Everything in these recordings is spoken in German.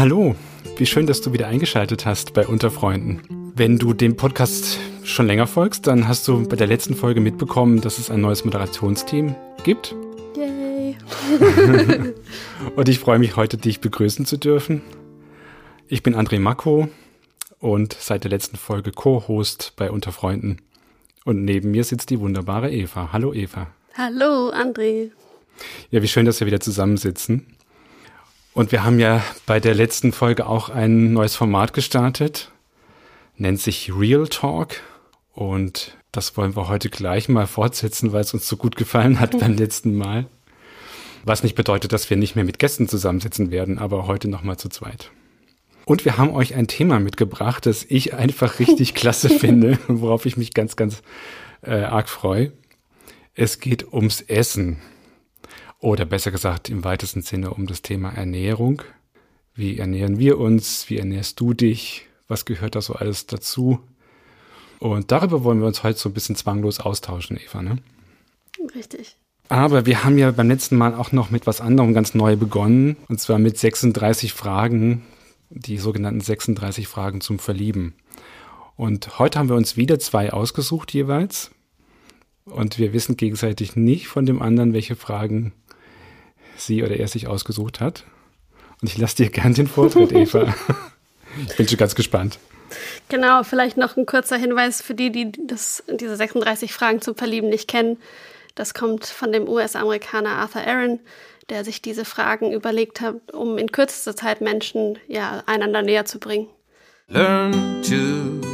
Hallo, wie schön, dass du wieder eingeschaltet hast bei Unterfreunden. Wenn du dem Podcast schon länger folgst, dann hast du bei der letzten Folge mitbekommen, dass es ein neues Moderationsteam gibt. Yay! Und ich freue mich heute, dich begrüßen zu dürfen. Ich bin André Mako und seit der letzten Folge Co-Host bei Unterfreunden. Und neben mir sitzt die wunderbare Eva. Hallo Eva. Hallo, André. Ja, wie schön, dass wir wieder zusammensitzen. Und wir haben ja bei der letzten Folge auch ein neues Format gestartet. Nennt sich Real Talk. Und das wollen wir heute gleich mal fortsetzen, weil es uns so gut gefallen hat beim letzten Mal. Was nicht bedeutet, dass wir nicht mehr mit Gästen zusammensitzen werden, aber heute nochmal zu zweit. Und wir haben euch ein Thema mitgebracht, das ich einfach richtig klasse finde, worauf ich mich ganz, ganz äh, arg freue. Es geht ums Essen. Oder besser gesagt im weitesten Sinne um das Thema Ernährung. Wie ernähren wir uns? Wie ernährst du dich? Was gehört da so alles dazu? Und darüber wollen wir uns heute so ein bisschen zwanglos austauschen, Eva, ne? Richtig. Aber wir haben ja beim letzten Mal auch noch mit was anderem ganz neu begonnen. Und zwar mit 36 Fragen, die sogenannten 36 Fragen zum Verlieben. Und heute haben wir uns wieder zwei ausgesucht jeweils. Und wir wissen gegenseitig nicht von dem anderen, welche Fragen sie oder er sich ausgesucht hat. Und ich lasse dir gern den Vortritt, Eva. ich bin schon ganz gespannt. Genau, vielleicht noch ein kurzer Hinweis für die, die das, diese 36 Fragen zum Verlieben nicht kennen. Das kommt von dem US-Amerikaner Arthur Aaron, der sich diese Fragen überlegt hat, um in kürzester Zeit Menschen ja, einander näher zu bringen. Learn to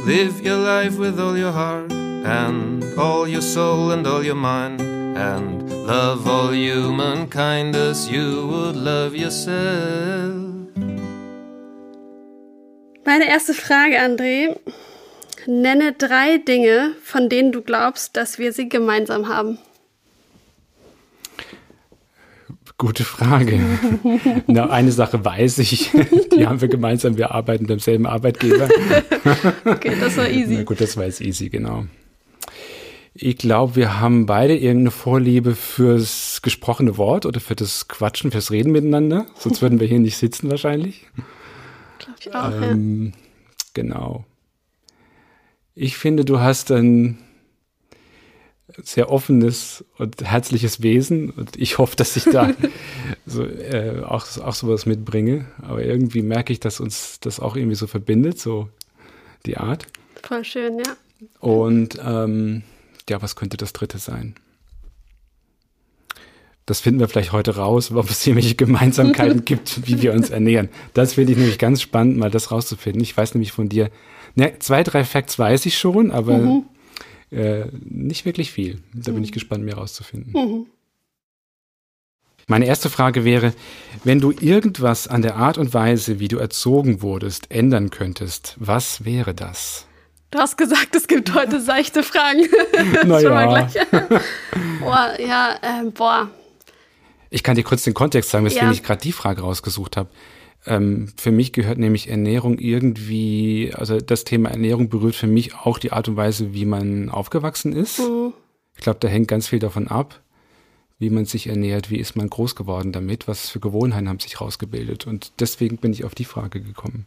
live your life with all your heart and all your soul and all your mind and love all humankind as you would love yourself. Meine erste Frage, André. Nenne drei Dinge, von denen du glaubst, dass wir sie gemeinsam haben. Gute Frage. Na, eine Sache weiß ich, die haben wir gemeinsam, wir arbeiten beim selben Arbeitgeber. Okay, das war easy. Na gut, das war jetzt easy, genau. Ich glaube, wir haben beide irgendeine Vorliebe fürs gesprochene Wort oder für das Quatschen, fürs Reden miteinander. Sonst würden wir hier nicht sitzen wahrscheinlich. Glaube ich auch, Ähm, genau. Ich finde, du hast ein sehr offenes und herzliches Wesen und ich hoffe, dass ich da so, äh, auch, auch sowas mitbringe. Aber irgendwie merke ich, dass uns das auch irgendwie so verbindet, so die Art. ja. Voll schön, ja. Und ähm, ja, was könnte das dritte sein? Das finden wir vielleicht heute raus, ob es irgendwelche Gemeinsamkeiten gibt, wie wir uns ernähren. Das finde ich nämlich ganz spannend, mal das rauszufinden. Ich weiß nämlich von dir, ne, zwei, drei Facts weiß ich schon, aber äh, nicht wirklich viel. Da bin ich gespannt, mehr rauszufinden. Meine erste Frage wäre, wenn du irgendwas an der Art und Weise, wie du erzogen wurdest, ändern könntest, was wäre das? Du hast gesagt, es gibt heute seichte Fragen. Na Schon mal ja. gleich. boah, ja, ähm, boah. Ich kann dir kurz den Kontext sagen, weswegen Ja. ich gerade die Frage rausgesucht habe. Ähm, für mich gehört nämlich Ernährung irgendwie, also das Thema Ernährung berührt für mich auch die Art und Weise, wie man aufgewachsen ist. Ich glaube, da hängt ganz viel davon ab, wie man sich ernährt, wie ist man groß geworden damit, was für Gewohnheiten haben sich rausgebildet. Und deswegen bin ich auf die Frage gekommen.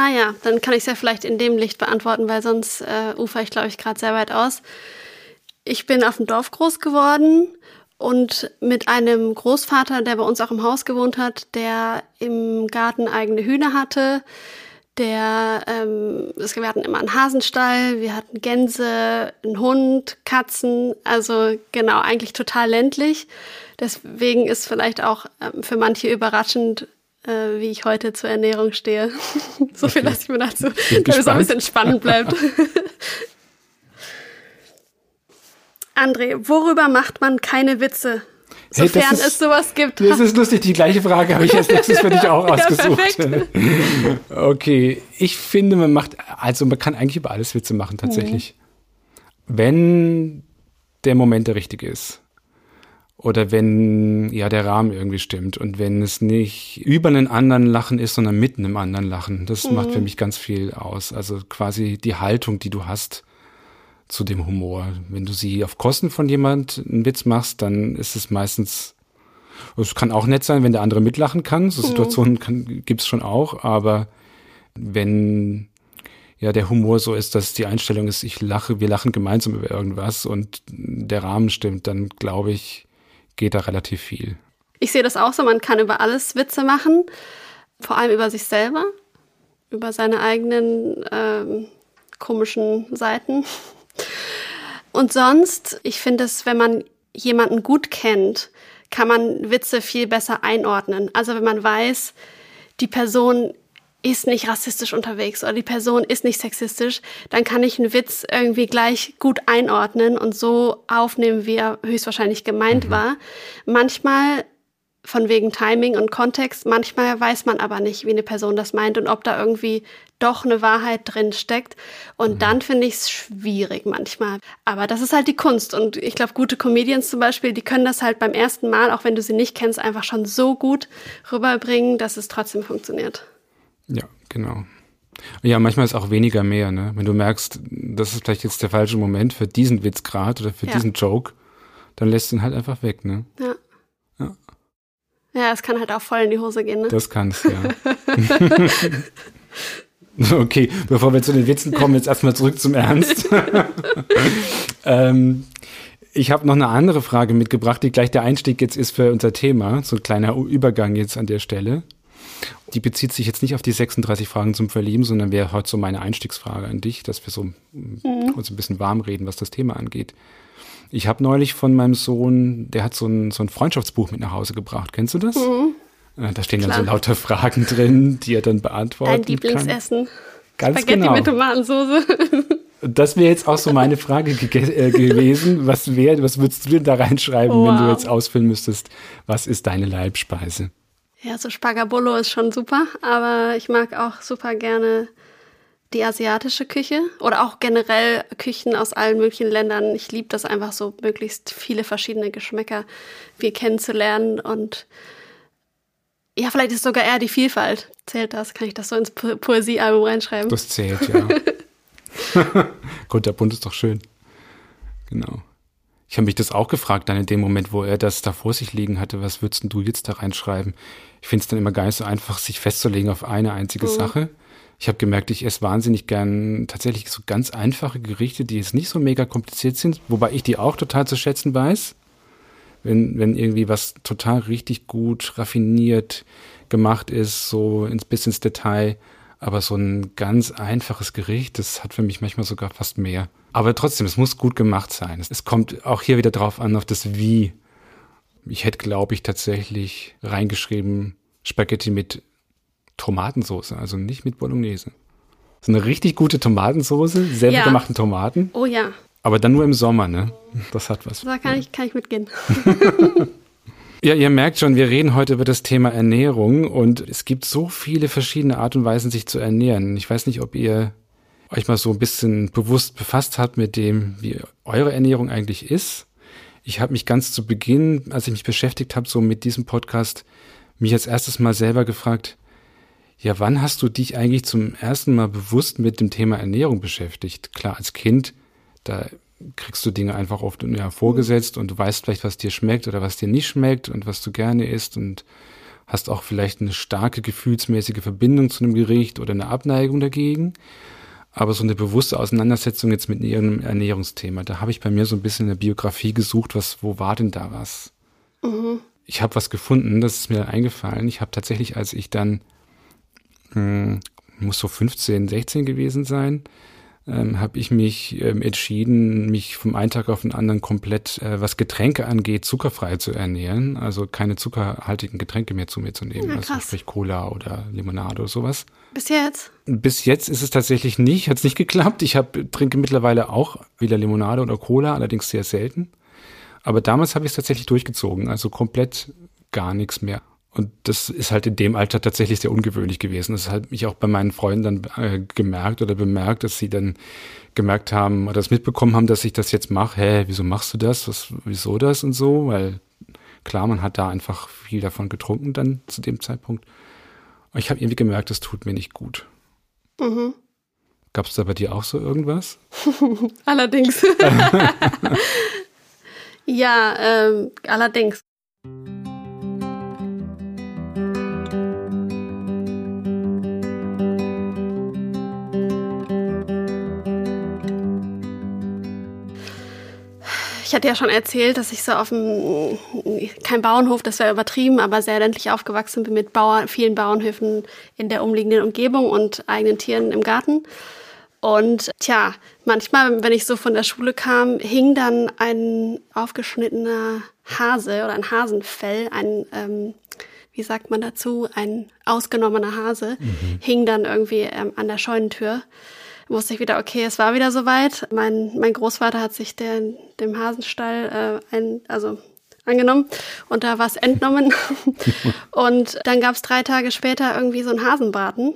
Ah ja, dann kann ich es ja vielleicht in dem Licht beantworten, weil sonst äh, ufer ich, glaube ich, gerade sehr weit aus. Ich bin auf dem Dorf groß geworden und mit einem Großvater, der bei uns auch im Haus gewohnt hat, der im Garten eigene Hühner hatte. Der, ähm, wir hatten immer einen Hasenstall, wir hatten Gänse, einen Hund, Katzen, also genau, eigentlich total ländlich. Deswegen ist vielleicht auch ähm, für manche überraschend, äh, wie ich heute zur Ernährung stehe. so viel lasse ich mir dazu, damit es ein bisschen spannend bleibt. André, worüber macht man keine Witze? Sofern hey, ist, es sowas gibt. Das ist lustig, die gleiche Frage habe ich als nächstes für dich auch ausgesucht. Ja, okay, ich finde, man macht, also man kann eigentlich über alles Witze machen, tatsächlich. Mhm. Wenn der Moment der richtige ist oder wenn ja der Rahmen irgendwie stimmt und wenn es nicht über einen anderen Lachen ist, sondern mitten im anderen Lachen. Das mhm. macht für mich ganz viel aus. Also quasi die Haltung, die du hast zu dem Humor. Wenn du sie auf Kosten von jemand einen Witz machst, dann ist es meistens es kann auch nett sein, wenn der andere mitlachen kann. So mhm. Situationen kann, gibt's schon auch, aber wenn ja der Humor so ist, dass die Einstellung ist, ich lache, wir lachen gemeinsam über irgendwas und der Rahmen stimmt, dann glaube ich, geht da relativ viel. Ich sehe das auch so, man kann über alles Witze machen, vor allem über sich selber, über seine eigenen ähm, komischen Seiten. Und sonst, ich finde es, wenn man jemanden gut kennt, kann man Witze viel besser einordnen. Also wenn man weiß, die Person ist nicht rassistisch unterwegs oder die Person ist nicht sexistisch, dann kann ich einen Witz irgendwie gleich gut einordnen und so aufnehmen, wie er höchstwahrscheinlich gemeint mhm. war. Manchmal von wegen Timing und Kontext, manchmal weiß man aber nicht, wie eine Person das meint und ob da irgendwie doch eine Wahrheit drin steckt. Und mhm. dann finde ich es schwierig manchmal. Aber das ist halt die Kunst. Und ich glaube, gute Comedians zum Beispiel, die können das halt beim ersten Mal, auch wenn du sie nicht kennst, einfach schon so gut rüberbringen, dass es trotzdem funktioniert. Ja, genau. Ja, manchmal ist auch weniger mehr, ne? Wenn du merkst, das ist vielleicht jetzt der falsche Moment für diesen Witz gerade oder für ja. diesen Joke, dann lässt du ihn halt einfach weg, ne? Ja. Ja. Ja, es kann halt auch voll in die Hose gehen, ne? Das kann es, ja. okay, bevor wir zu den Witzen kommen, jetzt erstmal zurück zum Ernst. ähm, ich habe noch eine andere Frage mitgebracht, die gleich der Einstieg jetzt ist für unser Thema. So ein kleiner Übergang jetzt an der Stelle. Die bezieht sich jetzt nicht auf die 36 Fragen zum Verlieben, sondern wäre heute so meine Einstiegsfrage an dich, dass wir so mhm. uns ein bisschen warm reden, was das Thema angeht. Ich habe neulich von meinem Sohn, der hat so ein, so ein Freundschaftsbuch mit nach Hause gebracht. Kennst du das? Mhm. Äh, da stehen Klar. dann so lauter Fragen drin, die er dann beantworten Dein Lieblingsessen. Kann. Ganz Spaghetti genau. mit Tomatensauce. Das wäre jetzt auch so meine Frage ge äh, gewesen. Was wäre, was würdest du denn da reinschreiben, wow. wenn du jetzt ausfüllen müsstest? Was ist deine Leibspeise? Ja, so Spagabolo ist schon super, aber ich mag auch super gerne die asiatische Küche oder auch generell Küchen aus allen möglichen Ländern. Ich liebe das einfach so, möglichst viele verschiedene Geschmäcker wir kennenzulernen und ja, vielleicht ist sogar eher die Vielfalt. Zählt das? Kann ich das so ins po Poesiealbum reinschreiben? Das zählt, ja. Gott, der Bund ist doch schön. Genau. Ich habe mich das auch gefragt, dann in dem Moment, wo er das da vor sich liegen hatte, was würdest du jetzt da reinschreiben? Ich finde es dann immer gar nicht so einfach, sich festzulegen auf eine einzige mhm. Sache. Ich habe gemerkt, ich esse wahnsinnig gern tatsächlich so ganz einfache Gerichte, die jetzt nicht so mega kompliziert sind, wobei ich die auch total zu schätzen weiß. Wenn, wenn irgendwie was total richtig gut, raffiniert gemacht ist, so ins bis ins Detail. Aber so ein ganz einfaches Gericht, das hat für mich manchmal sogar fast mehr. Aber trotzdem, es muss gut gemacht sein. Es kommt auch hier wieder drauf an, auf das Wie. Ich hätte, glaube ich, tatsächlich reingeschrieben, Spaghetti mit Tomatensauce, also nicht mit Bolognese. So eine richtig gute Tomatensauce, selber ja. gemachten Tomaten. Oh ja. Aber dann nur im Sommer, ne? Das hat was. Da kann ich, kann ich mitgehen. ja, ihr merkt schon, wir reden heute über das Thema Ernährung und es gibt so viele verschiedene Art und Weisen, sich zu ernähren. Ich weiß nicht, ob ihr euch mal so ein bisschen bewusst befasst habt mit dem, wie eure Ernährung eigentlich ist. Ich habe mich ganz zu Beginn, als ich mich beschäftigt habe, so mit diesem Podcast, mich als erstes mal selber gefragt, ja, wann hast du dich eigentlich zum ersten Mal bewusst mit dem Thema Ernährung beschäftigt? Klar, als Kind, da kriegst du Dinge einfach oft ja, vorgesetzt und du weißt vielleicht, was dir schmeckt oder was dir nicht schmeckt und was du gerne isst und hast auch vielleicht eine starke gefühlsmäßige Verbindung zu einem Gericht oder eine Abneigung dagegen. Aber so eine bewusste Auseinandersetzung jetzt mit ihrem Ernährungsthema, da habe ich bei mir so ein bisschen in der Biografie gesucht, was, wo war denn da was? Mhm. Ich habe was gefunden, das ist mir eingefallen. Ich habe tatsächlich, als ich dann, hm, muss so 15, 16 gewesen sein, ähm, habe ich mich ähm, entschieden, mich vom einen Tag auf den anderen komplett, äh, was Getränke angeht, zuckerfrei zu ernähren. Also keine zuckerhaltigen Getränke mehr zu mir zu nehmen. Ja, also sprich Cola oder Limonade oder sowas. Bis jetzt? Bis jetzt ist es tatsächlich nicht, hat es nicht geklappt. Ich hab, trinke mittlerweile auch wieder Limonade oder Cola, allerdings sehr selten. Aber damals habe ich es tatsächlich durchgezogen, also komplett gar nichts mehr. Und das ist halt in dem Alter tatsächlich sehr ungewöhnlich gewesen. Das hat mich auch bei meinen Freunden dann äh, gemerkt oder bemerkt, dass sie dann gemerkt haben oder das mitbekommen haben, dass ich das jetzt mache. Hä, wieso machst du das? Was, wieso das und so? Weil klar, man hat da einfach viel davon getrunken dann zu dem Zeitpunkt. Ich habe irgendwie gemerkt, das tut mir nicht gut. Mhm. Gab es da bei dir auch so irgendwas? allerdings. ja, ähm, allerdings. Ich hatte ja schon erzählt, dass ich so auf dem, kein Bauernhof, das wäre übertrieben, aber sehr ländlich aufgewachsen bin mit Bauern, vielen Bauernhöfen in der umliegenden Umgebung und eigenen Tieren im Garten. Und tja, manchmal, wenn ich so von der Schule kam, hing dann ein aufgeschnittener Hase oder ein Hasenfell, ein, ähm, wie sagt man dazu, ein ausgenommener Hase, mhm. hing dann irgendwie ähm, an der Scheunentür wusste ich wieder, okay, es war wieder soweit. Mein, mein Großvater hat sich der, dem Hasenstall äh, ein, also angenommen und da war es entnommen. und dann gab es drei Tage später irgendwie so ein Hasenbraten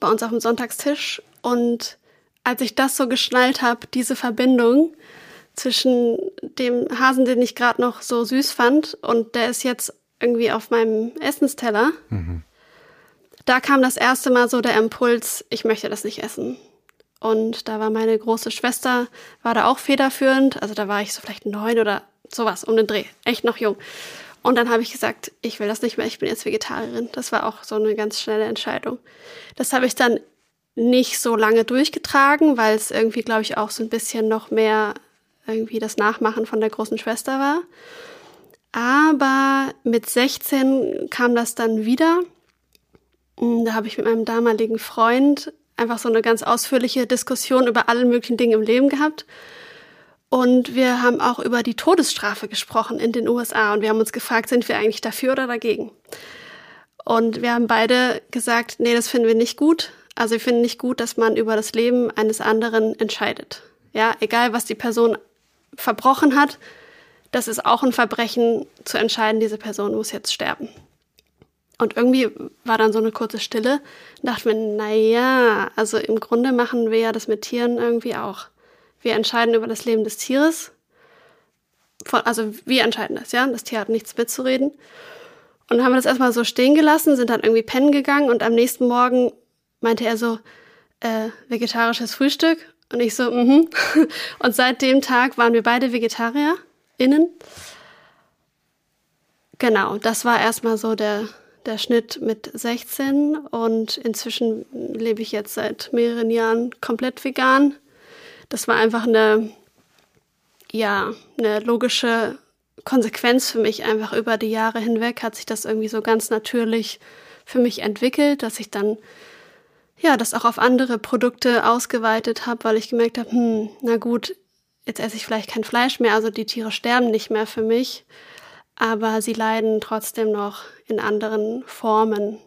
bei uns auf dem Sonntagstisch. Und als ich das so geschnallt habe, diese Verbindung zwischen dem Hasen, den ich gerade noch so süß fand, und der ist jetzt irgendwie auf meinem Essensteller, mhm da kam das erste Mal so der Impuls, ich möchte das nicht essen. Und da war meine große Schwester, war da auch federführend. Also da war ich so vielleicht neun oder sowas um den Dreh. Echt noch jung. Und dann habe ich gesagt, ich will das nicht mehr, ich bin jetzt Vegetarierin. Das war auch so eine ganz schnelle Entscheidung. Das habe ich dann nicht so lange durchgetragen, weil es irgendwie, glaube ich, auch so ein bisschen noch mehr irgendwie das Nachmachen von der großen Schwester war. Aber mit 16 kam das dann wieder da habe ich mit meinem damaligen Freund einfach so eine ganz ausführliche Diskussion über alle möglichen Dinge im Leben gehabt. Und wir haben auch über die Todesstrafe gesprochen in den USA und wir haben uns gefragt, sind wir eigentlich dafür oder dagegen? Und wir haben beide gesagt, nee, das finden wir nicht gut. Also wir finden nicht gut, dass man über das Leben eines anderen entscheidet. Ja, egal was die Person verbrochen hat, das ist auch ein Verbrechen zu entscheiden, diese Person muss jetzt sterben. Und irgendwie war dann so eine kurze Stille. Dachte mir, naja, also im Grunde machen wir ja das mit Tieren irgendwie auch. Wir entscheiden über das Leben des Tieres. Also wir entscheiden das, ja. Das Tier hat nichts mitzureden. Und dann haben wir das erstmal so stehen gelassen, sind dann irgendwie pennen gegangen und am nächsten Morgen meinte er so, äh, vegetarisches Frühstück. Und ich so, mhm. Und seit dem Tag waren wir beide VegetarierInnen. Genau, das war erstmal so der, der Schnitt mit 16 und inzwischen lebe ich jetzt seit mehreren Jahren komplett vegan. Das war einfach eine, ja, eine logische Konsequenz für mich. Einfach über die Jahre hinweg hat sich das irgendwie so ganz natürlich für mich entwickelt, dass ich dann ja, das auch auf andere Produkte ausgeweitet habe, weil ich gemerkt habe, hm, na gut, jetzt esse ich vielleicht kein Fleisch mehr, also die Tiere sterben nicht mehr für mich aber sie leiden trotzdem noch in anderen Formen.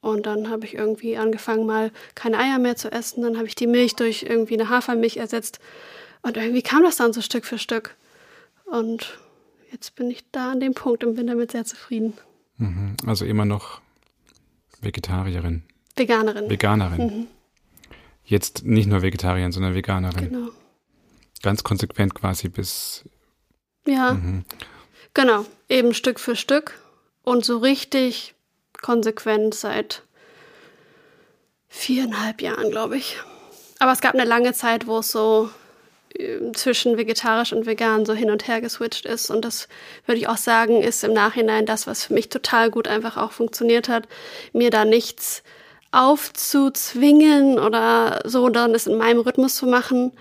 Und dann habe ich irgendwie angefangen, mal keine Eier mehr zu essen. Dann habe ich die Milch durch irgendwie eine Hafermilch ersetzt. Und irgendwie kam das dann so Stück für Stück. Und jetzt bin ich da an dem Punkt und bin damit sehr zufrieden. Mhm. Also immer noch Vegetarierin. Veganerin. Veganerin. Mhm. Jetzt nicht nur Vegetarierin, sondern Veganerin. Genau. Ganz konsequent quasi bis. Ja. Mhm. Genau, eben Stück für Stück und so richtig konsequent seit viereinhalb Jahren, glaube ich. Aber es gab eine lange Zeit, wo es so äh, zwischen vegetarisch und vegan so hin und her geswitcht ist. Und das würde ich auch sagen, ist im Nachhinein das, was für mich total gut einfach auch funktioniert hat, mir da nichts aufzuzwingen oder so, dann es in meinem Rhythmus zu machen,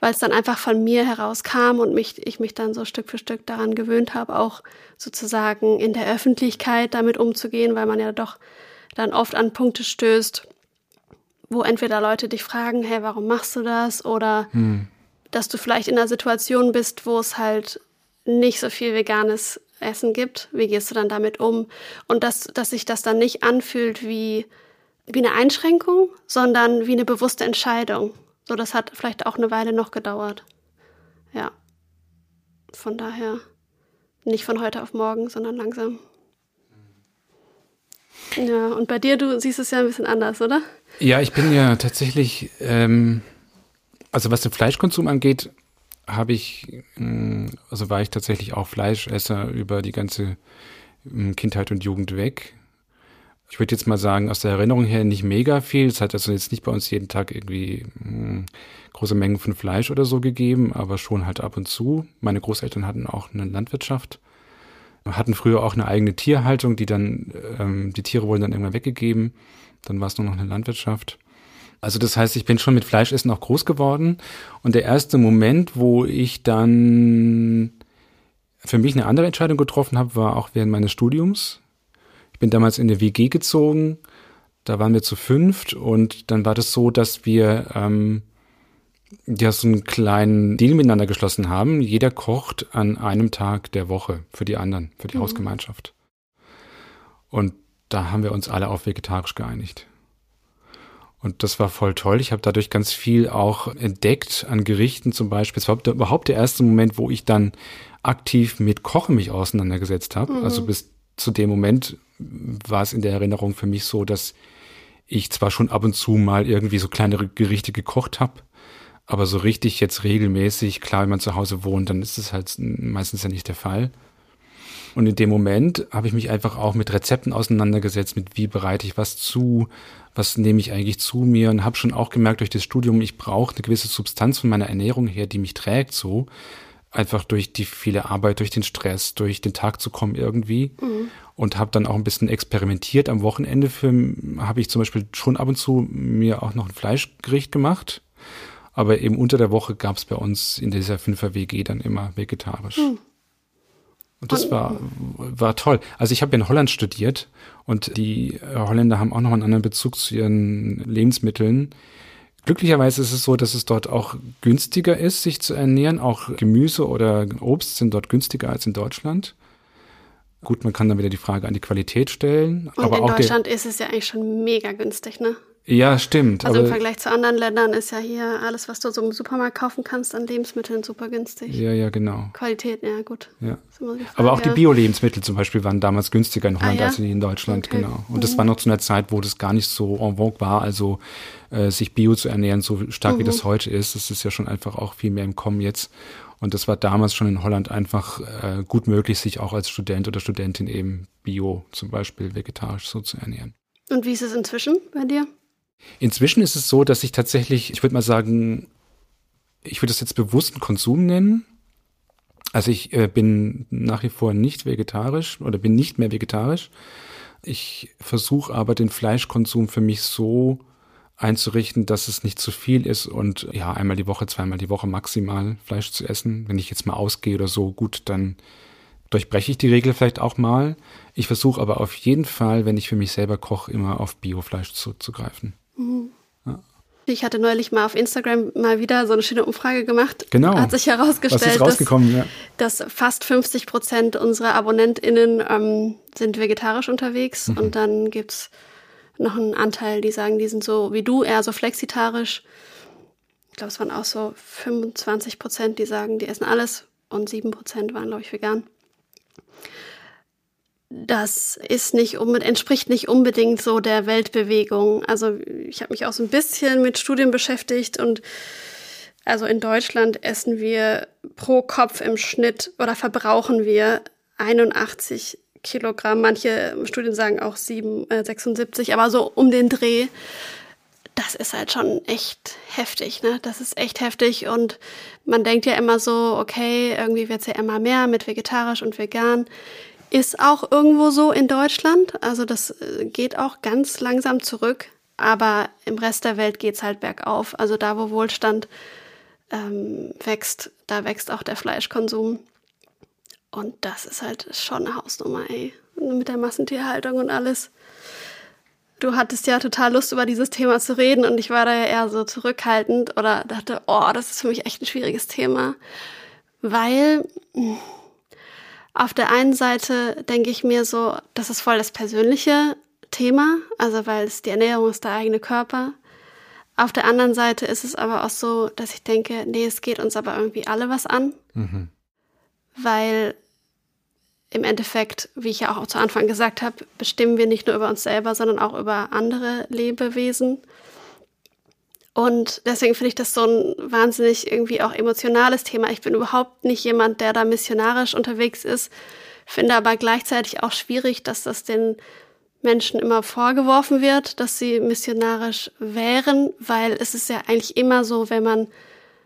weil es dann einfach von mir herauskam und mich, ich mich dann so Stück für Stück daran gewöhnt habe, auch sozusagen in der Öffentlichkeit damit umzugehen, weil man ja doch dann oft an Punkte stößt, wo entweder Leute dich fragen, hey, warum machst du das? Oder hm. dass du vielleicht in einer Situation bist, wo es halt nicht so viel veganes Essen gibt. Wie gehst du dann damit um? Und dass, dass sich das dann nicht anfühlt wie, wie eine Einschränkung, sondern wie eine bewusste Entscheidung. So, das hat vielleicht auch eine Weile noch gedauert. Ja. Von daher nicht von heute auf morgen, sondern langsam. Ja, und bei dir, du siehst es ja ein bisschen anders, oder? Ja, ich bin ja tatsächlich, ähm, also was den Fleischkonsum angeht, habe ich, äh, also war ich tatsächlich auch Fleischesser über die ganze äh, Kindheit und Jugend weg. Ich würde jetzt mal sagen, aus der Erinnerung her nicht mega viel. Es hat also jetzt nicht bei uns jeden Tag irgendwie hm, große Mengen von Fleisch oder so gegeben, aber schon halt ab und zu. Meine Großeltern hatten auch eine Landwirtschaft hatten früher auch eine eigene Tierhaltung, die dann, ähm, die Tiere wurden dann irgendwann weggegeben. Dann war es nur noch eine Landwirtschaft. Also das heißt, ich bin schon mit Fleischessen auch groß geworden. Und der erste Moment, wo ich dann für mich eine andere Entscheidung getroffen habe, war auch während meines Studiums. Ich bin damals in eine WG gezogen. Da waren wir zu fünft und dann war das so, dass wir ähm, ja so einen kleinen Deal miteinander geschlossen haben. Jeder kocht an einem Tag der Woche für die anderen, für die mhm. Hausgemeinschaft. Und da haben wir uns alle auf vegetarisch geeinigt. Und das war voll toll. Ich habe dadurch ganz viel auch entdeckt an Gerichten zum Beispiel. Es war überhaupt der erste Moment, wo ich dann aktiv mit Kochen mich auseinandergesetzt habe. Mhm. Also bis zu dem Moment war es in der Erinnerung für mich so, dass ich zwar schon ab und zu mal irgendwie so kleinere Gerichte gekocht habe, aber so richtig jetzt regelmäßig, klar, wenn man zu Hause wohnt, dann ist es halt meistens ja nicht der Fall. Und in dem Moment habe ich mich einfach auch mit Rezepten auseinandergesetzt, mit wie bereite ich was zu, was nehme ich eigentlich zu mir und habe schon auch gemerkt durch das Studium, ich brauche eine gewisse Substanz von meiner Ernährung her, die mich trägt so. Einfach durch die viele Arbeit, durch den Stress, durch den Tag zu kommen irgendwie. Mhm. Und habe dann auch ein bisschen experimentiert. Am Wochenende habe ich zum Beispiel schon ab und zu mir auch noch ein Fleischgericht gemacht aber eben unter der Woche gab es bei uns in dieser Fünfer-WG dann immer vegetarisch. Hm. Und das war, war toll. Also ich habe in Holland studiert und die Holländer haben auch noch einen anderen Bezug zu ihren Lebensmitteln. Glücklicherweise ist es so, dass es dort auch günstiger ist, sich zu ernähren. Auch Gemüse oder Obst sind dort günstiger als in Deutschland. Gut, man kann dann wieder die Frage an die Qualität stellen. Und aber in Deutschland ist es ja eigentlich schon mega günstig, ne? Ja, stimmt. Also im Vergleich zu anderen Ländern ist ja hier alles, was du so im Supermarkt kaufen kannst, an Lebensmitteln super günstig. Ja, ja, genau. Qualität, ja, gut. Ja. Aber auch die Bio-Lebensmittel zum Beispiel waren damals günstiger in Holland ah, ja? als in Deutschland, okay. genau. Und mhm. das war noch zu einer Zeit, wo das gar nicht so en vogue war, also äh, sich Bio zu ernähren, so stark mhm. wie das heute ist. Das ist ja schon einfach auch viel mehr im Kommen jetzt. Und das war damals schon in Holland einfach äh, gut möglich, sich auch als Student oder Studentin eben Bio, zum Beispiel vegetarisch so zu ernähren. Und wie ist es inzwischen bei dir? Inzwischen ist es so, dass ich tatsächlich, ich würde mal sagen, ich würde das jetzt bewussten Konsum nennen. Also ich äh, bin nach wie vor nicht vegetarisch oder bin nicht mehr vegetarisch. Ich versuche aber den Fleischkonsum für mich so einzurichten, dass es nicht zu viel ist und ja, einmal die Woche, zweimal die Woche maximal Fleisch zu essen. Wenn ich jetzt mal ausgehe oder so, gut, dann durchbreche ich die Regel vielleicht auch mal. Ich versuche aber auf jeden Fall, wenn ich für mich selber koche, immer auf Biofleisch zuzugreifen. Mhm. Ich hatte neulich mal auf Instagram mal wieder so eine schöne Umfrage gemacht. Genau. Hat sich herausgestellt, dass, ja. dass, fast 50 Prozent unserer AbonnentInnen ähm, sind vegetarisch unterwegs. Mhm. Und dann gibt es noch einen Anteil, die sagen, die sind so wie du, eher so flexitarisch. Ich glaube, es waren auch so 25 Prozent, die sagen, die essen alles. Und 7 Prozent waren, glaube ich, vegan das ist nicht entspricht nicht unbedingt so der Weltbewegung. Also ich habe mich auch so ein bisschen mit Studien beschäftigt und also in Deutschland essen wir pro Kopf im Schnitt oder verbrauchen wir 81 Kilogramm. Manche Studien sagen auch 7, äh, 76, aber so um den Dreh. das ist halt schon echt heftig, ne? Das ist echt heftig und man denkt ja immer so, okay, irgendwie wird's ja immer mehr mit vegetarisch und vegan. Ist auch irgendwo so in Deutschland. Also das äh, geht auch ganz langsam zurück. Aber im Rest der Welt geht's halt bergauf. Also da, wo Wohlstand ähm, wächst, da wächst auch der Fleischkonsum. Und das ist halt schon eine Hausnummer, ey. Mit der Massentierhaltung und alles. Du hattest ja total Lust, über dieses Thema zu reden und ich war da ja eher so zurückhaltend oder dachte, oh, das ist für mich echt ein schwieriges Thema. Weil hm, auf der einen Seite denke ich mir so, das ist voll das persönliche Thema, also weil es die Ernährung ist der eigene Körper. Auf der anderen Seite ist es aber auch so, dass ich denke, nee, es geht uns aber irgendwie alle was an. Mhm. Weil im Endeffekt, wie ich ja auch zu Anfang gesagt habe, bestimmen wir nicht nur über uns selber, sondern auch über andere Lebewesen. Und deswegen finde ich das so ein wahnsinnig irgendwie auch emotionales Thema. Ich bin überhaupt nicht jemand, der da missionarisch unterwegs ist, finde aber gleichzeitig auch schwierig, dass das den Menschen immer vorgeworfen wird, dass sie missionarisch wären, weil es ist ja eigentlich immer so, wenn man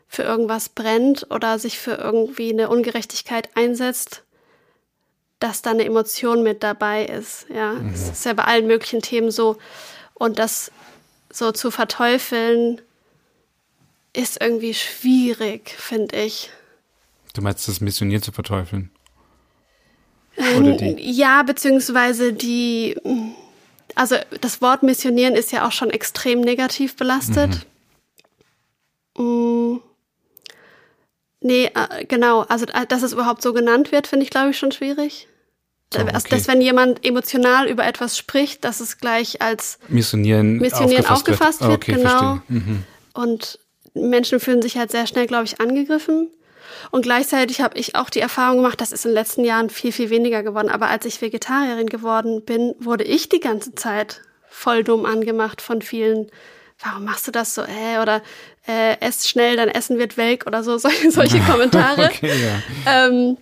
für irgendwas brennt oder sich für irgendwie eine Ungerechtigkeit einsetzt, dass da eine Emotion mit dabei ist. Ja, mhm. das ist ja bei allen möglichen Themen so. Und das so zu verteufeln, ist irgendwie schwierig, finde ich. Du meinst das Missionieren zu verteufeln? Oder die? Ja, beziehungsweise die, also das Wort Missionieren ist ja auch schon extrem negativ belastet. Mhm. Mm. Nee, äh, genau. Also, äh, dass es überhaupt so genannt wird, finde ich, glaube ich, schon schwierig. So, okay. also, dass wenn jemand emotional über etwas spricht, dass es gleich als Missionieren, Missionieren aufgefasst, wird, okay, genau. Mhm. Und Menschen fühlen sich halt sehr schnell, glaube ich, angegriffen. Und gleichzeitig habe ich auch die Erfahrung gemacht, das ist in den letzten Jahren viel, viel weniger geworden. Aber als ich Vegetarierin geworden bin, wurde ich die ganze Zeit voll dumm angemacht von vielen warum machst du das so, äh, oder äh, ess schnell, dein Essen wird welk oder so, solche, solche Kommentare. okay, ja. ähm,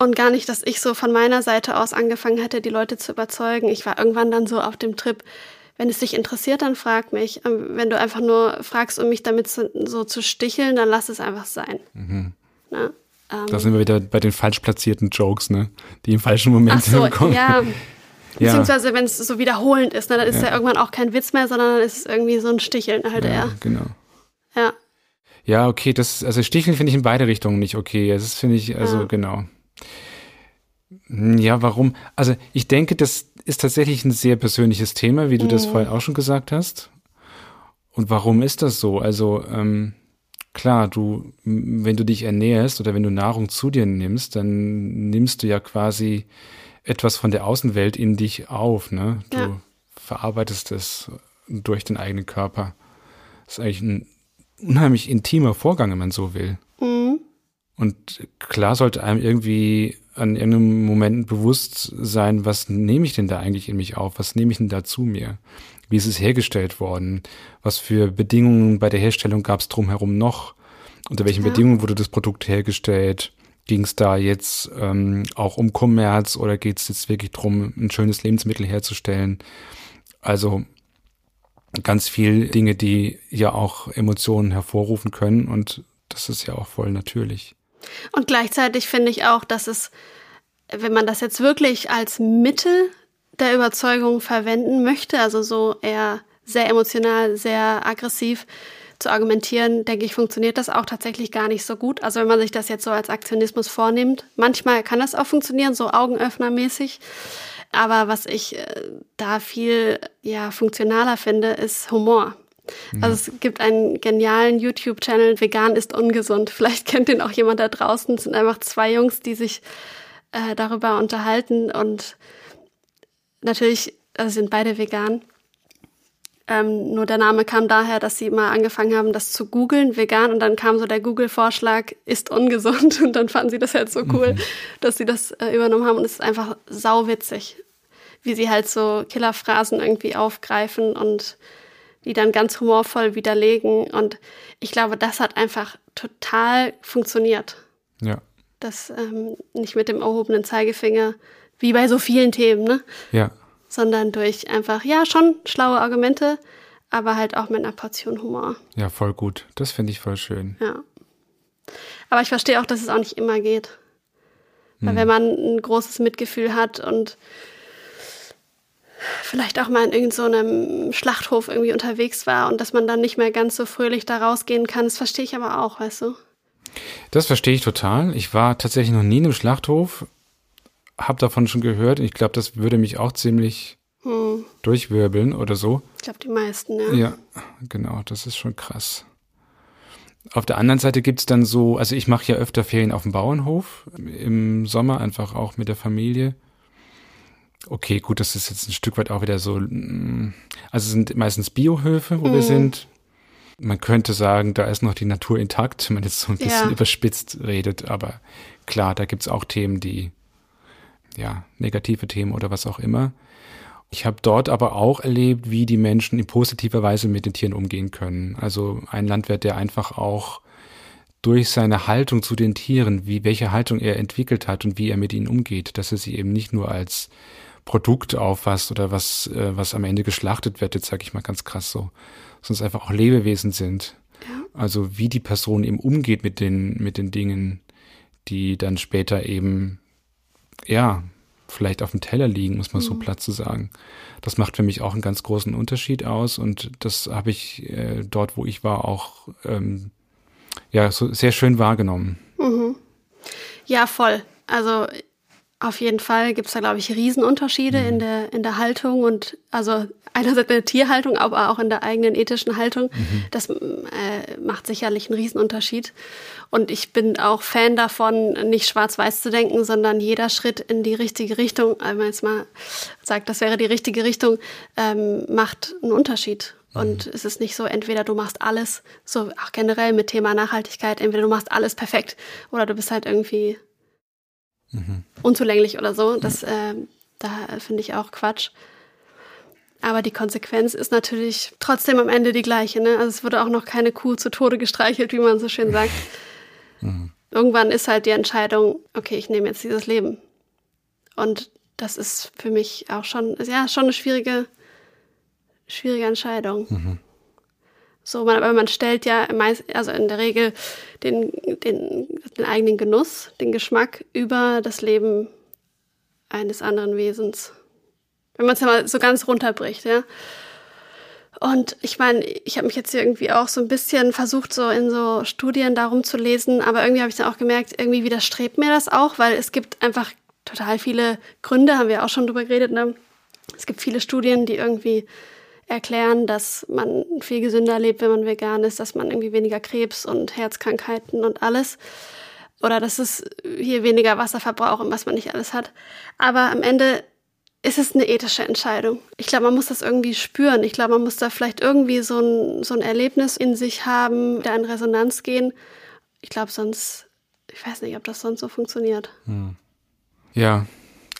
und gar nicht, dass ich so von meiner Seite aus angefangen hätte, die Leute zu überzeugen. Ich war irgendwann dann so auf dem Trip, wenn es dich interessiert, dann frag mich. Ähm, wenn du einfach nur fragst, um mich damit so, so zu sticheln, dann lass es einfach sein. Mhm. Na, ähm, da sind wir wieder bei den falsch platzierten Jokes, ne? Die im falschen Moment so, kommen. Ja, Beziehungsweise ja. wenn es so wiederholend ist, ne, dann ist ja. ja. irgendwann auch kein Witz mehr, sondern dann ist es irgendwie so ein Sticheln halt ja, eher. Genau. Ja. Ja, okay, das, also Sticheln finde ich in beide Richtungen nicht okay. Das finde ich, also genau. Hm, ja, warum? Also ich denke, das ist tatsächlich ein sehr persönliches Thema, wie du mhm. das vorhin auch schon gesagt hast. Und warum ist das so? Also ähm, klar, du, wenn du dich ernährst oder wenn du Nahrung zu dir nimmst, dann nimmst du ja quasi etwas von der Außenwelt in dich auf. Ne? Du ja. verarbeitest es durch den eigenen Körper. Das ist eigentlich ein unheimlich intimer Vorgang, wenn man so will. Und klar sollte einem irgendwie an irgendeinem Moment bewusst sein, was nehme ich denn da eigentlich in mich auf? Was nehme ich denn da zu mir? Wie ist es hergestellt worden? Was für Bedingungen bei der Herstellung gab es drumherum noch? Unter welchen ja. Bedingungen wurde das Produkt hergestellt? Ging es da jetzt ähm, auch um Kommerz oder geht es jetzt wirklich darum, ein schönes Lebensmittel herzustellen? Also ganz viel Dinge, die ja auch Emotionen hervorrufen können und das ist ja auch voll natürlich. Und gleichzeitig finde ich auch, dass es, wenn man das jetzt wirklich als Mittel der Überzeugung verwenden möchte, also so eher sehr emotional, sehr aggressiv, zu argumentieren, denke ich, funktioniert das auch tatsächlich gar nicht so gut. Also wenn man sich das jetzt so als Aktionismus vornimmt, manchmal kann das auch funktionieren, so augenöffnermäßig. Aber was ich äh, da viel ja funktionaler finde, ist Humor. Also es gibt einen genialen YouTube-Channel, Vegan ist ungesund. Vielleicht kennt den auch jemand da draußen. Es sind einfach zwei Jungs, die sich äh, darüber unterhalten und natürlich also sind beide vegan. Ähm, nur der Name kam daher, dass sie mal angefangen haben, das zu googeln, vegan, und dann kam so der Google-Vorschlag, ist ungesund. Und dann fanden sie das halt so cool, mhm. dass sie das äh, übernommen haben. Und es ist einfach sauwitzig, wie sie halt so Killerphrasen irgendwie aufgreifen und die dann ganz humorvoll widerlegen. Und ich glaube, das hat einfach total funktioniert. Ja. Das ähm, nicht mit dem erhobenen Zeigefinger, wie bei so vielen Themen, ne? Ja sondern durch einfach, ja, schon schlaue Argumente, aber halt auch mit einer Portion Humor. Ja, voll gut. Das finde ich voll schön. Ja. Aber ich verstehe auch, dass es auch nicht immer geht. Weil hm. wenn man ein großes Mitgefühl hat und vielleicht auch mal in irgendeinem so Schlachthof irgendwie unterwegs war und dass man dann nicht mehr ganz so fröhlich da rausgehen kann, das verstehe ich aber auch, weißt du? Das verstehe ich total. Ich war tatsächlich noch nie in einem Schlachthof, habe davon schon gehört und ich glaube, das würde mich auch ziemlich hm. durchwirbeln oder so. Ich glaube, die meisten, ja. Ja, genau, das ist schon krass. Auf der anderen Seite gibt's dann so, also ich mache ja öfter Ferien auf dem Bauernhof, im Sommer einfach auch mit der Familie. Okay, gut, das ist jetzt ein Stück weit auch wieder so, mm, also es sind meistens Biohöfe, wo mhm. wir sind. Man könnte sagen, da ist noch die Natur intakt, wenn man jetzt so ein bisschen ja. überspitzt redet, aber klar, da gibt's auch Themen, die, ja, negative Themen oder was auch immer. Ich habe dort aber auch erlebt, wie die Menschen in positiver Weise mit den Tieren umgehen können. Also ein Landwirt, der einfach auch durch seine Haltung zu den Tieren, wie welche Haltung er entwickelt hat und wie er mit ihnen umgeht, dass er sie eben nicht nur als Produkt auffasst oder was, äh, was am Ende geschlachtet wird, jetzt sage ich mal ganz krass so, sondern einfach auch Lebewesen sind. Ja. Also wie die Person eben umgeht mit den, mit den Dingen, die dann später eben, ja, vielleicht auf dem Teller liegen, muss man mhm. so platt zu sagen. Das macht für mich auch einen ganz großen Unterschied aus und das habe ich äh, dort, wo ich war, auch ähm, ja so sehr schön wahrgenommen. Mhm. Ja, voll. Also auf jeden Fall gibt es da, glaube ich, Riesenunterschiede mhm. in, der, in der Haltung und also einerseits in der Tierhaltung, aber auch in der eigenen ethischen Haltung. Mhm. Das äh, macht sicherlich einen Riesenunterschied. Und ich bin auch Fan davon, nicht schwarz-weiß zu denken, sondern jeder Schritt in die richtige Richtung, wenn man jetzt mal sagt, das wäre die richtige Richtung, ähm, macht einen Unterschied. Mhm. Und es ist nicht so, entweder du machst alles, so auch generell mit Thema Nachhaltigkeit, entweder du machst alles perfekt oder du bist halt irgendwie mhm. unzulänglich oder so. Das, äh, da finde ich auch Quatsch. Aber die Konsequenz ist natürlich trotzdem am Ende die gleiche. Ne? Also es wurde auch noch keine Kuh zu Tode gestreichelt, wie man so schön sagt. Mhm. Irgendwann ist halt die Entscheidung, okay, ich nehme jetzt dieses Leben. Und das ist für mich auch schon, ja, schon eine schwierige, schwierige Entscheidung. Mhm. So, man, aber man stellt ja meist, also in der Regel den, den, den eigenen Genuss, den Geschmack über das Leben eines anderen Wesens. Wenn man es ja mal so ganz runterbricht, ja. Und ich meine, ich habe mich jetzt irgendwie auch so ein bisschen versucht, so in so Studien darum zu lesen, aber irgendwie habe ich dann auch gemerkt, irgendwie widerstrebt mir das auch, weil es gibt einfach total viele Gründe, haben wir auch schon drüber geredet, ne? Es gibt viele Studien, die irgendwie erklären, dass man viel gesünder lebt, wenn man vegan ist, dass man irgendwie weniger Krebs und Herzkrankheiten und alles. Oder dass es hier weniger Wasser verbraucht und was man nicht alles hat. Aber am Ende ist es eine ethische Entscheidung. Ich glaube, man muss das irgendwie spüren. Ich glaube, man muss da vielleicht irgendwie so ein, so ein Erlebnis in sich haben, da in Resonanz gehen. Ich glaube, sonst, ich weiß nicht, ob das sonst so funktioniert. Hm. Ja,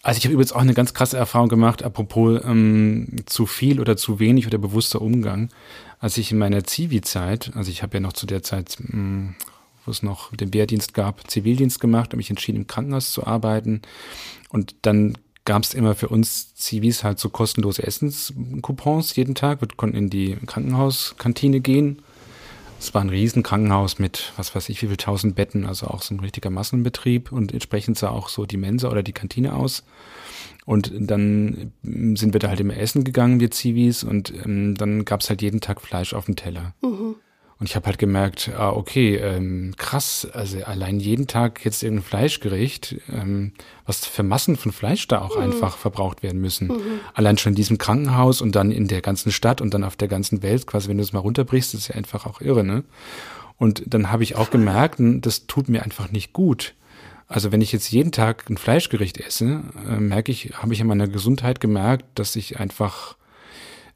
also ich habe übrigens auch eine ganz krasse Erfahrung gemacht, apropos ähm, zu viel oder zu wenig oder bewusster Umgang. Als ich in meiner Zivi-Zeit, also ich habe ja noch zu der Zeit, mh, hm, wo es noch den Wehrdienst gab, Zivildienst gemacht, habe mich entschieden, im Krankenhaus zu arbeiten. Und dann gab es immer für uns Zivis halt so kostenlose Essenscoupons jeden Wir konnten in die Krankenhauskantine gehen es war ein Riesenkrankenhaus mit, was weiß ich, wie viel tausend Betten, also auch so ein richtiger Massenbetrieb und entsprechend sah auch so die Mensa oder die Kantine aus. Und dann sind wir da halt immer essen gegangen, wir Zivis, und ähm, dann gab's halt jeden Tag Fleisch auf dem Teller. Mhm. Und ich habe halt gemerkt, ah, okay, ähm, krass, also allein jeden Tag jetzt irgendein Fleischgericht, ähm, was für Massen von Fleisch da auch mhm. einfach verbraucht werden müssen. Mhm. Allein schon in diesem Krankenhaus und dann in der ganzen Stadt und dann auf der ganzen Welt, quasi wenn du es mal runterbrichst, ist ja einfach auch irre, ne? Und dann habe ich auch gemerkt, das tut mir einfach nicht gut. Also wenn ich jetzt jeden Tag ein Fleischgericht esse, äh, merke ich, habe ich in meiner Gesundheit gemerkt, dass ich einfach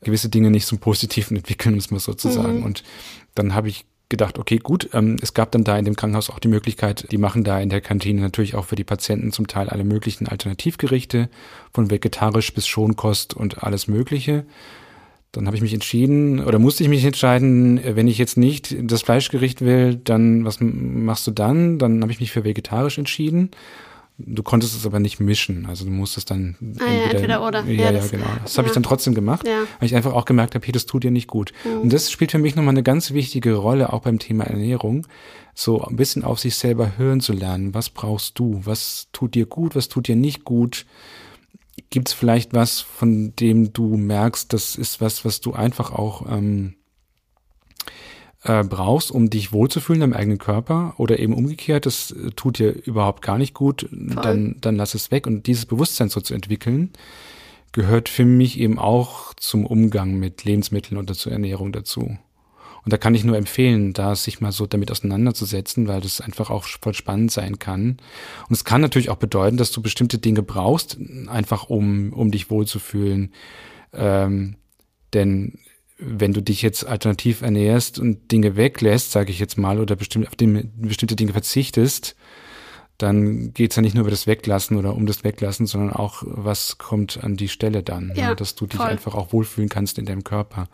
gewisse Dinge nicht zum Positiven entwickeln, muss man sozusagen. Mhm. Und dann habe ich gedacht, okay, gut, ähm, es gab dann da in dem Krankenhaus auch die Möglichkeit, die machen da in der Kantine natürlich auch für die Patienten zum Teil alle möglichen Alternativgerichte, von vegetarisch bis Schonkost und alles Mögliche. Dann habe ich mich entschieden oder musste ich mich entscheiden, wenn ich jetzt nicht das Fleischgericht will, dann was machst du dann? Dann habe ich mich für vegetarisch entschieden. Du konntest es aber nicht mischen. Also du musstest dann ah, ja, entweder oder. Ja, ja, ja genau. Das habe ich dann trotzdem gemacht, ja. weil ich einfach auch gemerkt habe, hey, das tut dir nicht gut. Mhm. Und das spielt für mich nochmal eine ganz wichtige Rolle, auch beim Thema Ernährung, so ein bisschen auf sich selber hören zu lernen. Was brauchst du? Was tut dir gut? Was tut dir nicht gut? Gibt es vielleicht was, von dem du merkst, das ist was, was du einfach auch ähm, äh, brauchst, um dich wohlzufühlen im eigenen Körper oder eben umgekehrt, das äh, tut dir überhaupt gar nicht gut, dann, dann lass es weg. Und dieses Bewusstsein so zu entwickeln, gehört für mich eben auch zum Umgang mit Lebensmitteln oder zur Ernährung dazu. Und da kann ich nur empfehlen, da sich mal so damit auseinanderzusetzen, weil das einfach auch voll spannend sein kann. Und es kann natürlich auch bedeuten, dass du bestimmte Dinge brauchst, einfach um, um dich wohlzufühlen. Ähm, denn wenn du dich jetzt alternativ ernährst und Dinge weglässt, sage ich jetzt mal, oder bestimmt auf dem, bestimmte Dinge verzichtest, dann geht's ja nicht nur über das Weglassen oder um das Weglassen, sondern auch, was kommt an die Stelle dann, ja, ne? dass du dich voll. einfach auch wohlfühlen kannst in deinem Körper.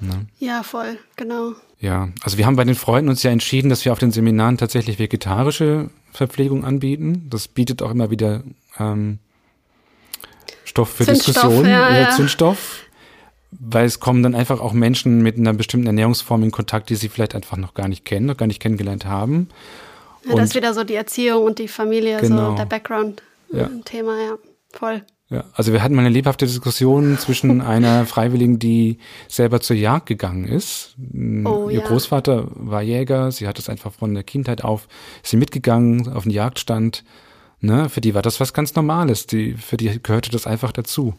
Ne? Ja, voll, genau. Ja, also wir haben bei den Freunden uns ja entschieden, dass wir auf den Seminaren tatsächlich vegetarische Verpflegung anbieten. Das bietet auch immer wieder ähm, Stoff für Zündstoff, Diskussion, ja, ja. Zündstoff weil es kommen dann einfach auch Menschen mit einer bestimmten Ernährungsform in Kontakt, die sie vielleicht einfach noch gar nicht kennen, noch gar nicht kennengelernt haben. Ja, das ist wieder so die Erziehung und die Familie, Genau. so der Background-Thema, ja. voll. Ja, also wir hatten mal eine lebhafte Diskussion zwischen einer Freiwilligen, die selber zur Jagd gegangen ist. Oh, Ihr ja. Großvater war Jäger, sie hat es einfach von der Kindheit auf, ist sie mitgegangen auf den Jagdstand. Ne, für die war das was ganz Normales, die, für die gehörte das einfach dazu.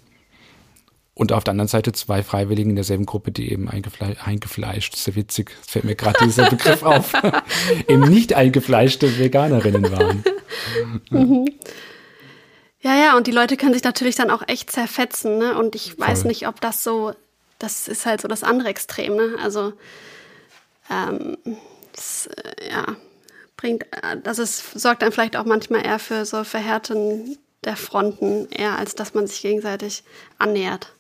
Und auf der anderen Seite zwei Freiwilligen in derselben Gruppe, die eben eingefle eingefleischt, ja witzig, fällt mir gerade dieser Begriff auf, eben nicht eingefleischte Veganerinnen waren. Ja, ja, und die Leute können sich natürlich dann auch echt zerfetzen, ne? Und ich weiß Voll. nicht, ob das so, das ist halt so das andere Extrem, ne? Also, ähm, das, äh, ja, bringt, äh, das ist, sorgt dann vielleicht auch manchmal eher für so Verhärten der Fronten, eher als dass man sich gegenseitig annähert.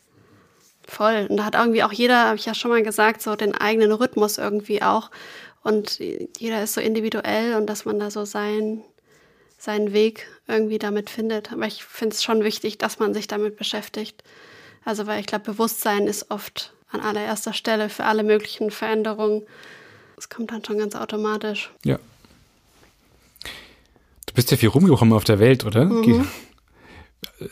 Voll. Und da hat irgendwie auch jeder, habe ich ja schon mal gesagt, so den eigenen Rhythmus irgendwie auch. Und jeder ist so individuell und dass man da so sein, seinen Weg irgendwie damit findet. Aber ich finde es schon wichtig, dass man sich damit beschäftigt. Also, weil ich glaube, Bewusstsein ist oft an allererster Stelle für alle möglichen Veränderungen. Das kommt dann schon ganz automatisch. Ja. Du bist ja viel rumgekommen auf der Welt, oder? Mhm.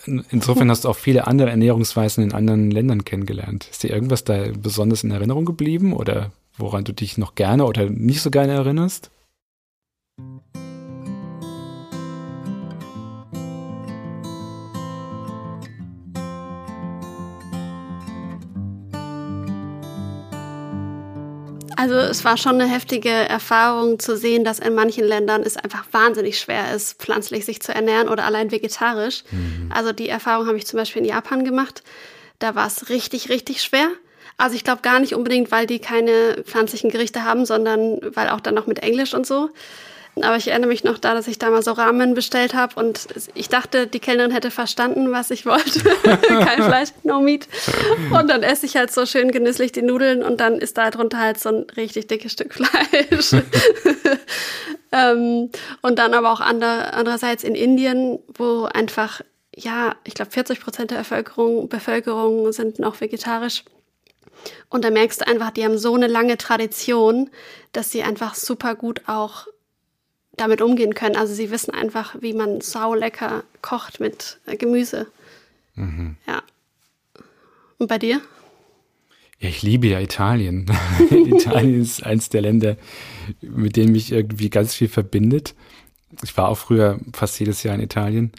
Insofern hast du auch viele andere Ernährungsweisen in anderen Ländern kennengelernt. Ist dir irgendwas da besonders in Erinnerung geblieben oder woran du dich noch gerne oder nicht so gerne erinnerst? Also es war schon eine heftige Erfahrung zu sehen, dass in manchen Ländern es einfach wahnsinnig schwer ist, pflanzlich sich zu ernähren oder allein vegetarisch. Also die Erfahrung habe ich zum Beispiel in Japan gemacht. Da war es richtig, richtig schwer. Also ich glaube gar nicht unbedingt, weil die keine pflanzlichen Gerichte haben, sondern weil auch dann noch mit Englisch und so. Aber ich erinnere mich noch da, dass ich da mal so Ramen bestellt habe und ich dachte, die Kellnerin hätte verstanden, was ich wollte. Kein Fleisch, no meat. Und dann esse ich halt so schön genüsslich die Nudeln und dann ist da drunter halt so ein richtig dickes Stück Fleisch. ähm, und dann aber auch ander, andererseits in Indien, wo einfach, ja, ich glaube 40 Prozent der Bevölkerung, Bevölkerung sind noch vegetarisch. Und da merkst du einfach, die haben so eine lange Tradition, dass sie einfach super gut auch damit umgehen können. Also sie wissen einfach, wie man saulecker kocht mit äh, Gemüse. Ja. Und bei dir? Ja, ich liebe ja Italien. Italien ist eins der Länder, mit denen mich irgendwie ganz viel verbindet. Ich war auch früher fast jedes Jahr in Italien.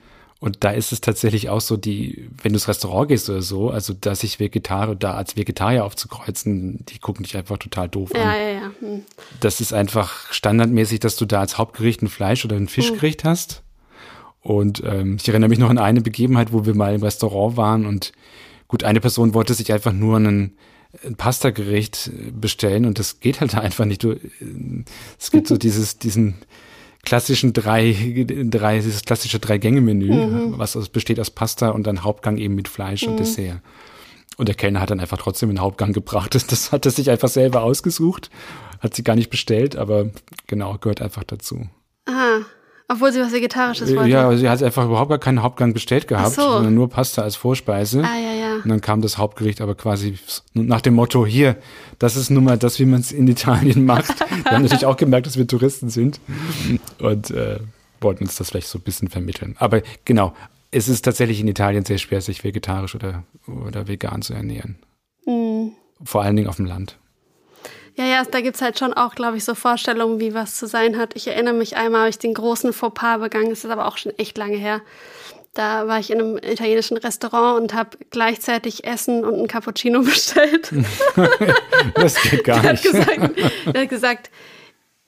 Und da ist es tatsächlich auch so, die, wenn du ins Restaurant gehst oder so, also dass sich Vegetarier da als Vegetarier aufzukreuzen, die gucken dich einfach total doof Ja, an. ja, ja. Hm. Das ist einfach standardmäßig, dass du da als Hauptgericht ein Fleisch oder ein Fischgericht hast. Und ähm, ich erinnere mich noch an eine Begebenheit, wo wir mal im Restaurant waren und gut, eine Person wollte sich einfach nur einen ein Pasta-Gericht bestellen und das geht halt einfach nicht. Du, äh, es gibt so dieses, diesen klassischen drei, drei, dieses klassische Drei-Gänge-Menü, was aus, besteht aus Pasta und dann Hauptgang eben mit Fleisch und Dessert. Und der Kellner hat dann einfach trotzdem einen Hauptgang gebracht. Das, das hat er sich einfach selber ausgesucht, hat sie gar nicht bestellt, aber genau, gehört einfach dazu. Aha. Obwohl sie was Vegetarisches wollte. Ja, sie hat einfach überhaupt gar keinen Hauptgang bestellt gehabt, so. sondern nur Pasta als Vorspeise. Ah, ja, ja. Und dann kam das Hauptgericht aber quasi nach dem Motto, hier, das ist nun mal das, wie man es in Italien macht. Wir haben natürlich auch gemerkt, dass wir Touristen sind und äh, wollten uns das vielleicht so ein bisschen vermitteln. Aber genau, es ist tatsächlich in Italien sehr schwer, sich vegetarisch oder, oder vegan zu ernähren. Mhm. Vor allen Dingen auf dem Land. Ja, ja, da gibt's halt schon auch, glaube ich, so Vorstellungen, wie was zu sein hat. Ich erinnere mich einmal, habe ich den großen Fauxpas begangen, das ist aber auch schon echt lange her. Da war ich in einem italienischen Restaurant und habe gleichzeitig Essen und ein Cappuccino bestellt. Das geht gar Er hat nicht. gesagt, er hat gesagt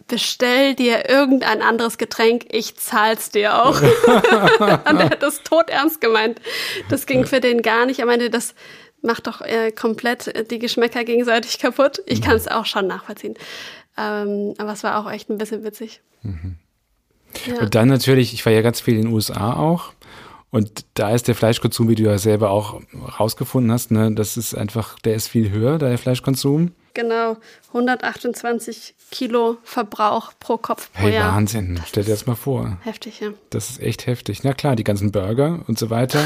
bestell dir irgendein anderes Getränk, ich zahl's dir auch. und er hat das tot ernst gemeint. Das ging für den gar nicht. Er meinte, das macht doch äh, komplett äh, die Geschmäcker gegenseitig kaputt. Ich kann es auch schon nachvollziehen. Ähm, aber es war auch echt ein bisschen witzig. Ja. Und dann natürlich, ich war ja ganz viel in den USA auch. Und da ist der Fleischkonsum, wie du ja selber auch rausgefunden hast, ne, das ist einfach, der ist viel höher, da der Fleischkonsum. Genau, 128 Kilo Verbrauch pro Kopf pro Hey, Jahr. Wahnsinn. Stell dir das mal vor. Heftig, ja. Das ist echt heftig. Na klar, die ganzen Burger und so weiter.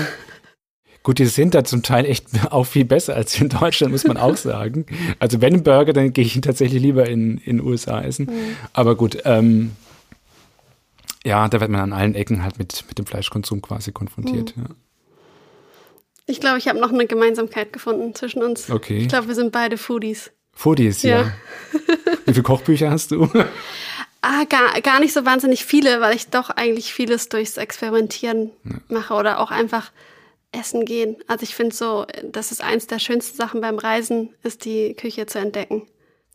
Gut, die sind da zum Teil echt auch viel besser als in Deutschland, muss man auch sagen. Also wenn ein Burger, dann gehe ich ihn tatsächlich lieber in in den USA essen. Aber gut, ähm, ja, da wird man an allen Ecken halt mit, mit dem Fleischkonsum quasi konfrontiert. Ja. Ich glaube, ich habe noch eine Gemeinsamkeit gefunden zwischen uns. Okay. Ich glaube, wir sind beide Foodies. Foodies, ja. Ja. Wie viele Kochbücher hast du? Ah, gar, gar nicht so wahnsinnig viele, weil ich doch eigentlich vieles durchs Experimentieren mache oder auch einfach essen gehen. Also ich finde so, das ist eins der schönsten Sachen beim Reisen, ist die Küche zu entdecken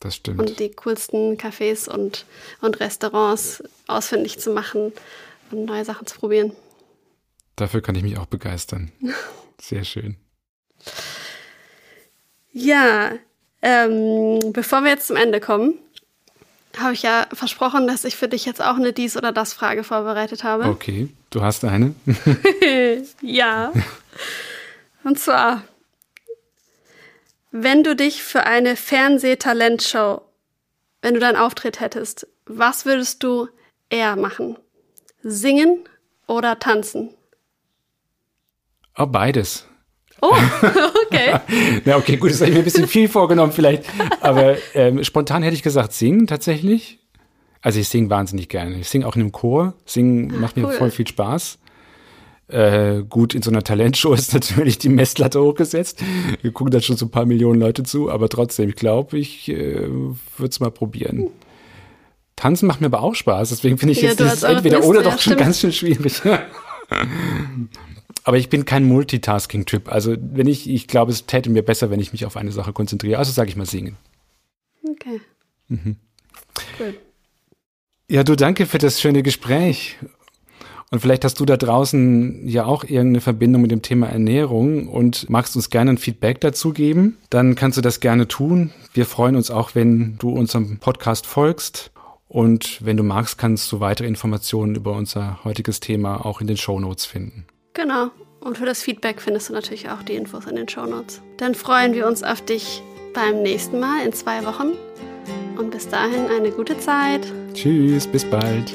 Das stimmt. und die coolsten Cafés und, und Restaurants ausfindig zu machen und neue Sachen zu probieren. Dafür kann ich mich auch begeistern. Sehr schön. Ja, ähm, bevor wir jetzt zum Ende kommen, habe ich ja versprochen, dass ich für dich jetzt auch eine Dies- oder Das-Frage vorbereitet habe. Okay, du hast eine. Ja. Und zwar, wenn du dich für eine Fernsehtalentshow, wenn du deinen Auftritt hättest, was würdest du eher machen? Singen oder tanzen? Oh, beides. Oh, okay. Ja, okay, gut, das habe ich mir ein bisschen viel vorgenommen vielleicht. Aber ähm, spontan hätte ich gesagt, singen tatsächlich. Also ich singe wahnsinnig gerne. Ich singe auch in einem Chor. Singen macht mir cool. voll viel Spaß. Äh, gut, in so einer Talentshow ist natürlich die Messlatte hochgesetzt. Wir gucken da schon so ein paar Millionen Leute zu, aber trotzdem, ich glaube, ich äh, würde es mal probieren. Tanzen macht mir aber auch Spaß, deswegen finde ich Ja, jetzt dieses entweder oder ja, doch schon ganz schön schwierig. aber ich bin kein Multitasking-Typ. Also wenn ich, ich glaube, es täte mir besser, wenn ich mich auf eine Sache konzentriere. Also sage ich mal singen. Okay. Mhm. Cool. Ja, du danke für das schöne Gespräch. Und vielleicht hast du da draußen ja auch irgendeine Verbindung mit dem Thema Ernährung und magst uns gerne ein Feedback dazu geben. Dann kannst du das gerne tun. Wir freuen uns auch, wenn du unserem Podcast folgst. Und wenn du magst, kannst du weitere Informationen über unser heutiges Thema auch in den Show Notes finden. Genau. Und für das Feedback findest du natürlich auch die Infos in den Shownotes. Dann freuen wir uns auf dich beim nächsten Mal in zwei Wochen. Und bis dahin eine gute Zeit. Tschüss, bis bald.